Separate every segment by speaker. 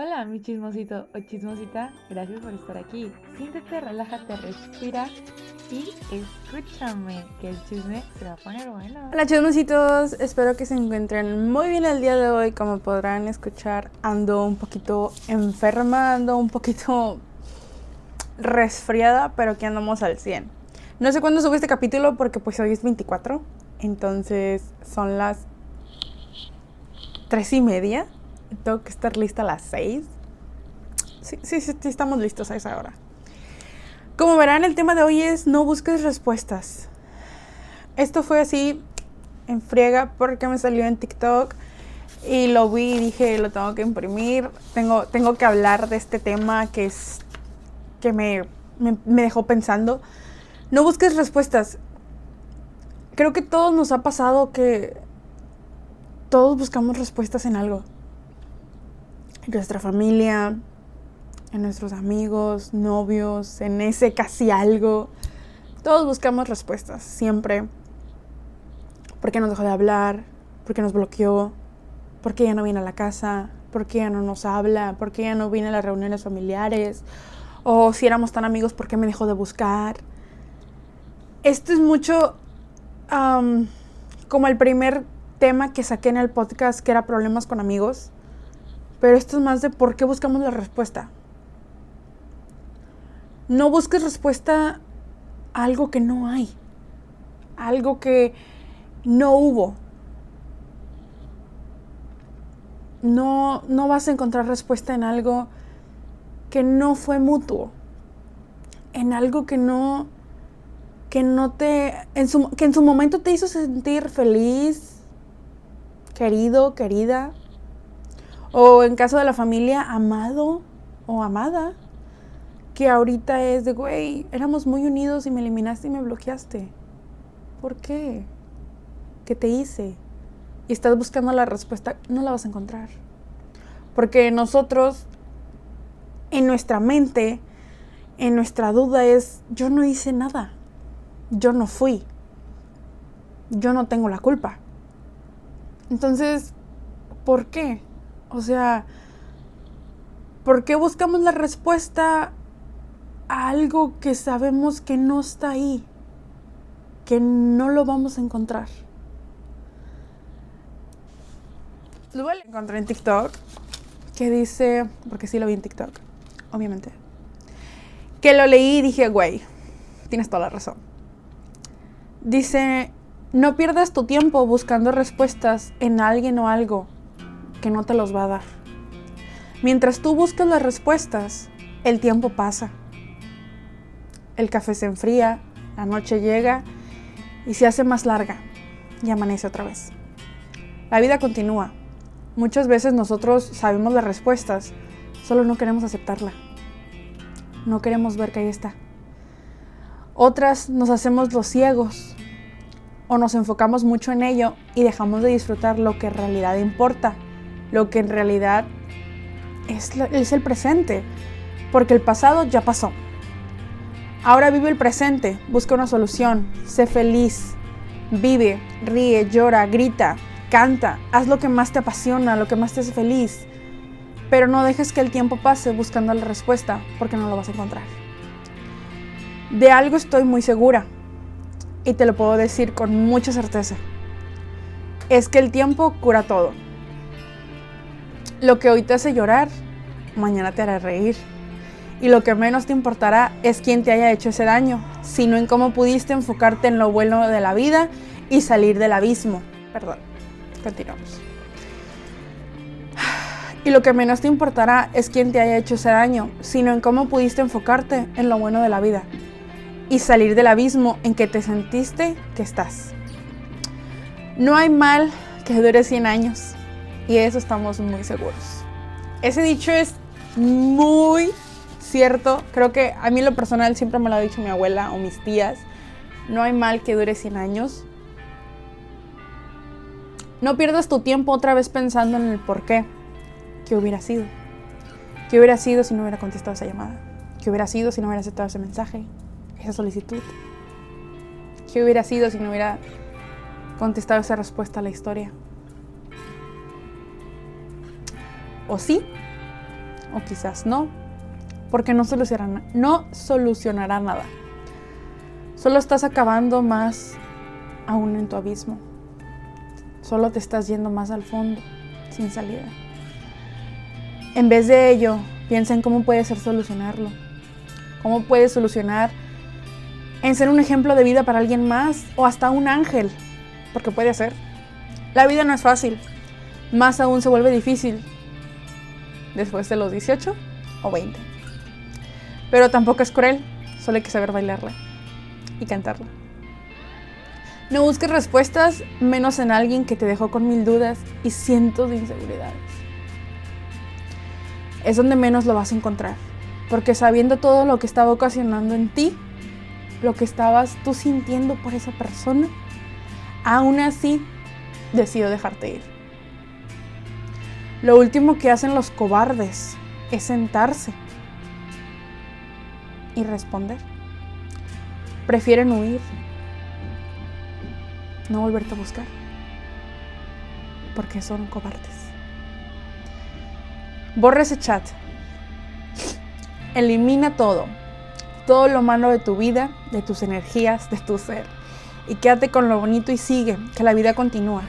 Speaker 1: Hola, mi chismosito o chismosita, gracias por estar aquí. Siéntete, relájate, respira y escúchame, que el chisme se va a poner bueno.
Speaker 2: Hola chismositos, espero que se encuentren muy bien el día de hoy. Como podrán escuchar, ando un poquito enferma, ando un poquito resfriada, pero que andamos al 100. No sé cuándo sube este capítulo porque pues hoy es 24, entonces son las 3 y media tengo que estar lista a las 6. Sí, sí, sí, estamos listos a esa hora. Como verán, el tema de hoy es no busques respuestas. Esto fue así en friega porque me salió en TikTok y lo vi y dije, lo tengo que imprimir. Tengo, tengo que hablar de este tema que es que me, me dejó pensando. No busques respuestas. Creo que todos nos ha pasado que todos buscamos respuestas en algo en nuestra familia, en nuestros amigos, novios, en ese casi algo. Todos buscamos respuestas, siempre. ¿Por qué nos dejó de hablar? ¿Por qué nos bloqueó? ¿Por qué ya no viene a la casa? ¿Por qué ya no nos habla? ¿Por qué ya no viene a las reuniones familiares? O si éramos tan amigos, ¿por qué me dejó de buscar? Esto es mucho como el primer tema que saqué en el podcast, que era problemas con amigos. Pero esto es más de por qué buscamos la respuesta. No busques respuesta a algo que no hay. algo que no hubo. No, no vas a encontrar respuesta en algo que no fue mutuo. En algo que no que no te en su, que en su momento te hizo sentir feliz, querido, querida, o en caso de la familia, amado o amada. Que ahorita es de, güey, éramos muy unidos y me eliminaste y me bloqueaste. ¿Por qué? ¿Qué te hice? Y estás buscando la respuesta, no la vas a encontrar. Porque nosotros, en nuestra mente, en nuestra duda es, yo no hice nada. Yo no fui. Yo no tengo la culpa. Entonces, ¿por qué? O sea, ¿por qué buscamos la respuesta a algo que sabemos que no está ahí? Que no lo vamos a encontrar. Luego lo encontré en TikTok que dice, porque sí lo vi en TikTok, obviamente, que lo leí y dije, güey, tienes toda la razón. Dice, no pierdas tu tiempo buscando respuestas en alguien o algo no te los va a dar. Mientras tú buscas las respuestas, el tiempo pasa. El café se enfría, la noche llega y se hace más larga y amanece otra vez. La vida continúa. Muchas veces nosotros sabemos las respuestas, solo no queremos aceptarla. No queremos ver que ahí está. Otras nos hacemos los ciegos o nos enfocamos mucho en ello y dejamos de disfrutar lo que en realidad importa lo que en realidad es, el presente, porque el pasado ya pasó. Ahora vive el presente, busca una solución, sé feliz, vive, ríe, llora, grita, canta, haz lo que más te apasiona, lo que más te hace feliz, pero no dejes que el tiempo pase buscando la respuesta, porque no lo vas a encontrar. De algo estoy muy segura, y te lo puedo decir con mucha certeza, es que el tiempo cura todo. Lo que hoy te hace llorar, mañana te hará reír. Y lo que menos te importará es quién te haya hecho ese daño, sino en cómo pudiste enfocarte en lo bueno de la vida y salir del abismo. Perdón, continuamos. Y lo que menos te importará es quién te haya hecho ese daño, sino en cómo pudiste enfocarte en lo bueno de la vida y salir del abismo en que te sentiste que estás. No hay mal que dure 100 años, y eso estamos muy seguros. Ese dicho es muy cierto. Creo que a mí lo personal siempre me lo ha dicho mi abuela o mis tías. No hay mal que dure 100 años. No pierdas tu tiempo otra vez pensando en el por qué. ¿Qué hubiera sido? ¿Qué hubiera sido si no hubiera contestado esa llamada? ¿Qué hubiera sido si no hubiera aceptado ese mensaje? Esa solicitud. ¿Qué hubiera sido si no hubiera contestado esa respuesta a la historia? ¿O sí? o quizás no, porque no solucionará, no solucionará nada. Solo estás acabando más aún en tu abismo. Solo te estás yendo más al fondo, sin salida. En vez de ello, piensa en cómo puede ser solucionarlo. Cómo puedes solucionar en ser un ejemplo de vida para alguien más o hasta un ángel, porque puede ser. La vida no es fácil, más aún se vuelve difícil después de los 18 o 20. Pero tampoco es cruel, solo hay que saber bailarla y cantarla. No busques respuestas menos en alguien que te dejó con mil dudas y cientos de inseguridades. Es donde menos lo vas a encontrar, porque sabiendo todo lo que estaba ocasionando en ti, lo que estabas tú sintiendo por esa persona, aún así decido dejarte ir. Lo último que hacen los cobardes es sentarse y responder. Prefieren huir, no volverte a buscar, porque son cobardes. Borra ese chat. Elimina todo, todo lo malo de tu vida, de tus energías, de tu ser. Y quédate con lo bonito y sigue, que la vida continúa.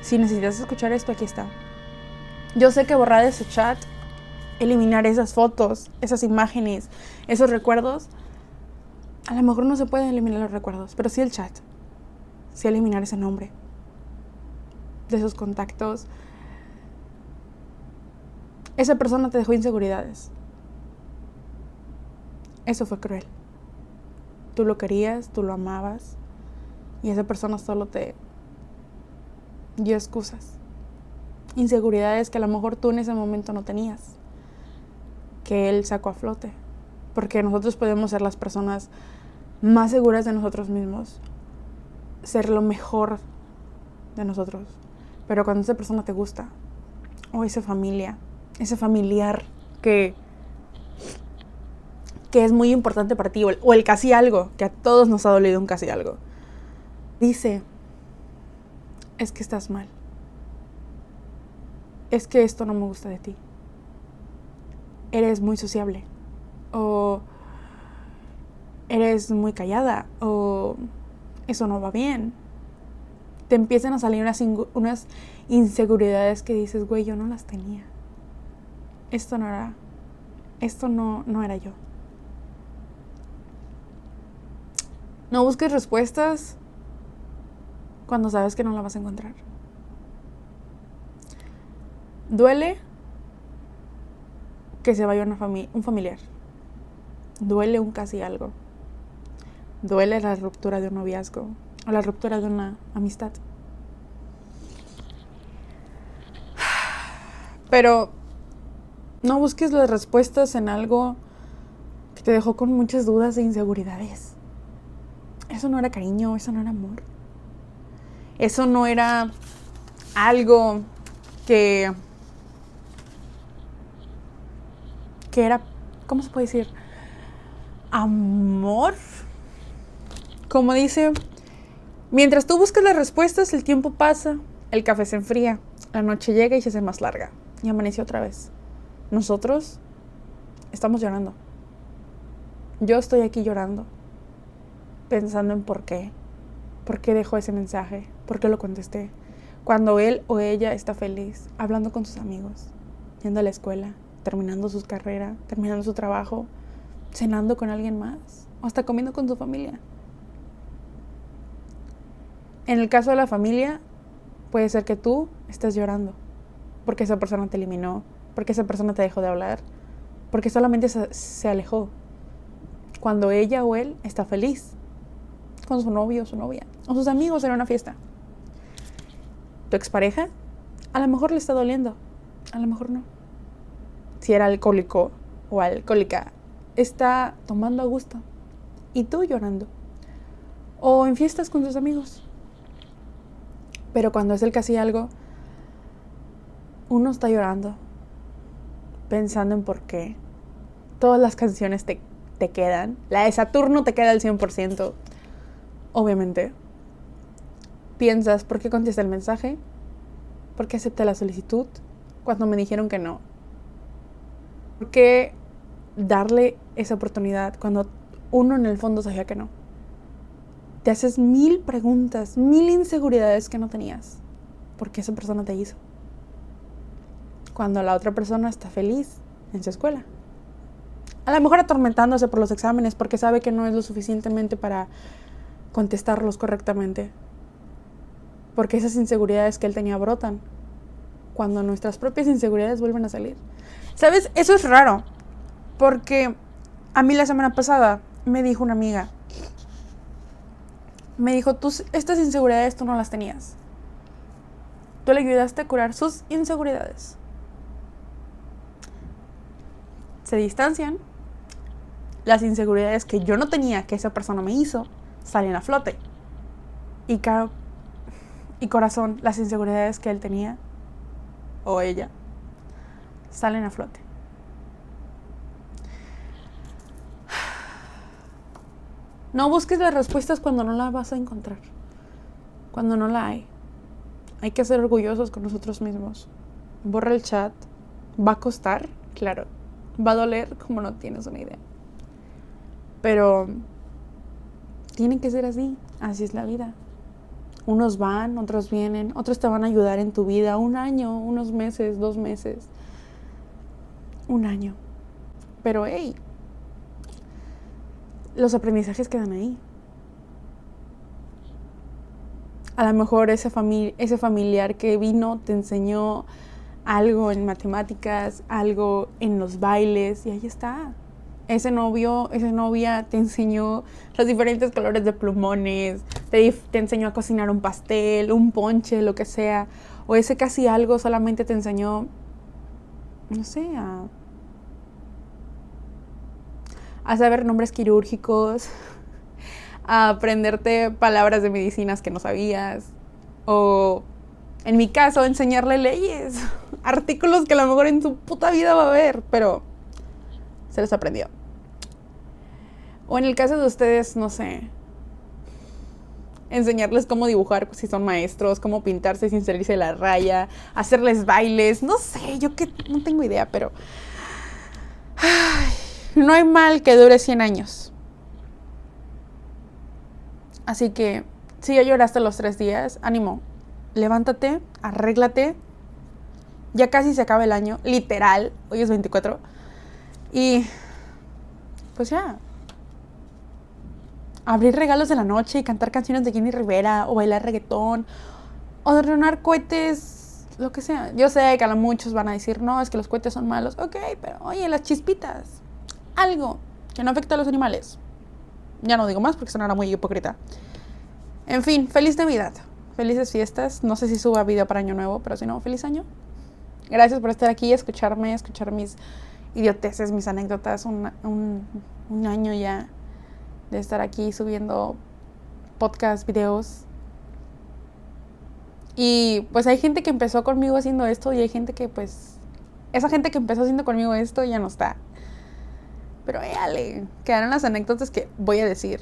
Speaker 2: Si necesitas escuchar esto, aquí está. Yo sé que borrar ese chat, eliminar esas fotos, esas imágenes, esos recuerdos, a lo mejor no se pueden eliminar los recuerdos, pero sí el chat. Sí eliminar ese nombre de esos contactos. Esa persona te dejó inseguridades. Eso fue cruel. Tú lo querías, tú lo amabas y esa persona solo te dio excusas. Inseguridades que a lo mejor tú en ese momento no tenías. Que él sacó a flote. Porque nosotros podemos ser las personas más seguras de nosotros mismos, ser lo mejor de nosotros. Pero cuando esa persona te gusta, o esa familia, ese familiar que, que es muy importante para ti, o el, o el casi algo, que a todos nos ha dolido un casi algo, dice, es que estás mal. Es que esto no me gusta de ti. Eres muy sociable. O eres muy callada o eso no va bien. Te empiezan a salir unas, inseguridades que dices, güey, yo no las tenía. Esto no era, esto no, no era yo. No busques respuestas cuando sabes que no la vas a encontrar. Duele que se vaya una un familiar. Duele un casi algo duele la ruptura de un noviazgo o la ruptura de una amistad. Pero no busques las respuestas en algo que te dejó con muchas dudas e inseguridades. Eso no era cariño, eso no era amor. Eso no era algo que que era ¿cómo se puede decir? amor como dice, mientras tú buscas las respuestas, el tiempo pasa, el café se enfría, la noche llega y se hace más larga. Y amanece otra vez. Nosotros estamos llorando. Yo estoy aquí llorando, pensando en por qué. ¿Por qué dejó ese mensaje? ¿Por qué lo contesté? Cuando él o ella está feliz, hablando con sus amigos, yendo a la escuela, terminando su carrera, terminando su trabajo, cenando con alguien más, o hasta comiendo con su familia. En el caso de la familia, puede ser que tú estés llorando porque esa persona te eliminó, porque esa persona te dejó de hablar, porque solamente se, alejó. Cuando ella o él está feliz con su novio o su novia, o sus amigos en una fiesta. Tu expareja, a lo mejor le está doliendo, a lo mejor no. Si era alcohólico o alcohólica, está tomando a gusto y tú llorando. O en fiestas con tus amigos. Pero cuando es el casi algo, uno está llorando, pensando en por qué. Todas las canciones te, te quedan. La de Saturno te queda al 100%, obviamente. Piensas, ¿por qué contesté el mensaje? ¿Por qué acepté la solicitud cuando me dijeron que no? ¿Por qué darle esa oportunidad cuando uno en el fondo sabía que no? Te haces mil preguntas, mil inseguridades que no tenías. Porque esa persona te hizo. Cuando la otra persona está feliz en su escuela. A lo mejor atormentándose por los exámenes porque sabe que no es lo suficientemente para contestarlos correctamente. Porque esas inseguridades que él tenía brotan cuando nuestras propias inseguridades vuelven a salir. ¿Sabes? Eso es raro. Porque a mí la semana pasada me dijo una amiga, me dijo, tú estas inseguridades tú no las tenías. Tú le ayudaste a curar sus inseguridades. Se distancian. Las inseguridades que yo no tenía, que esa persona me hizo, salen a flote. Y, y corazón, las inseguridades que él tenía, o ella, salen a flote. No busques las respuestas cuando no las vas a encontrar, cuando no la hay. Hay que ser orgullosos con nosotros mismos. Borra el chat. ¿Va a costar? Claro. Va a doler como no tienes una idea. Pero tiene que ser así. Así es la vida. Unos van, otros vienen, otros te van a ayudar en tu vida un año, unos meses, dos meses. Un año. Pero hey, los aprendizajes quedan ahí. A lo mejor ese, ese familiar que vino te enseñó algo en matemáticas, algo en los bailes y ahí está. Ese novio, esa novia te enseñó los diferentes colores de plumones, te, te enseñó a cocinar un pastel, un ponche, lo que sea. O ese casi algo solamente te enseñó, no sé, a a saber nombres quirúrgicos, a aprenderte palabras de medicinas que no sabías, o en mi caso, enseñarle leyes, artículos que a lo mejor en su puta vida va a ver, pero se les aprendió. O en el caso de ustedes, no sé, enseñarles cómo dibujar si son maestros, cómo pintarse sin salirse de la raya, hacerles bailes, no sé, yo que no tengo idea, pero... No hay mal que dure 100 años. Así que, si ya lloraste los tres días, ánimo, levántate, arréglate. Ya casi se acaba el año, literal, hoy es 24. Y, pues ya. Abrir regalos de la noche y cantar canciones de Jenny Rivera o bailar reggaetón o derronar cohetes, lo que sea. Yo sé que a muchos van a decir, no, es que los cohetes son malos. Ok, pero oye, las chispitas algo que no afecte a los animales. Ya no digo más porque sonará muy hipócrita. En fin, feliz Navidad. Felices fiestas. No sé si suba video para Año Nuevo, pero si no, feliz año. Gracias por estar aquí, escucharme, escuchar mis idioteces, mis anécdotas. Un, un año ya de estar aquí subiendo podcast, videos. Y pues hay gente que empezó conmigo haciendo esto y hay gente que pues... Esa gente que empezó haciendo conmigo esto ya no está. Pero éale, quedaron las anécdotas que voy a decir.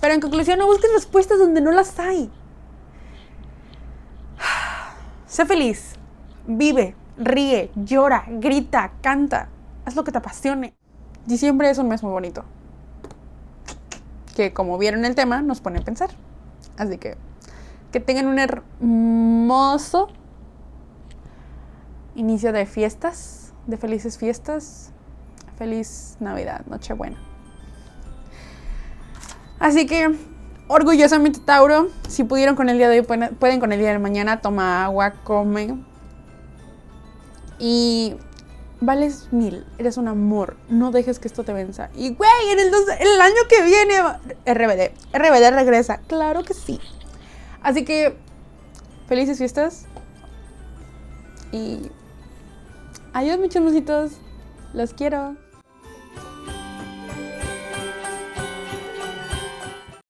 Speaker 2: Pero en conclusión, no busques respuestas donde no las hay. Sé feliz. Vive, ríe, llora, grita, canta. Haz lo que te apasione. Diciembre es un mes muy bonito. Que como vieron el tema, nos pone a pensar. Así que que tengan un hermoso inicio de fiestas, de felices fiestas feliz Navidad, Nochebuena. Así que, orgullosamente Tauro, si pudieron con el día de hoy, pueden, con el día de mañana, toma agua, come. Y vales mil, eres un amor, no dejes que esto te venza. Y güey, en el, el año que viene, RBD, RBD regresa, claro que sí. Así que, felices fiestas. Y adiós, mis los quiero.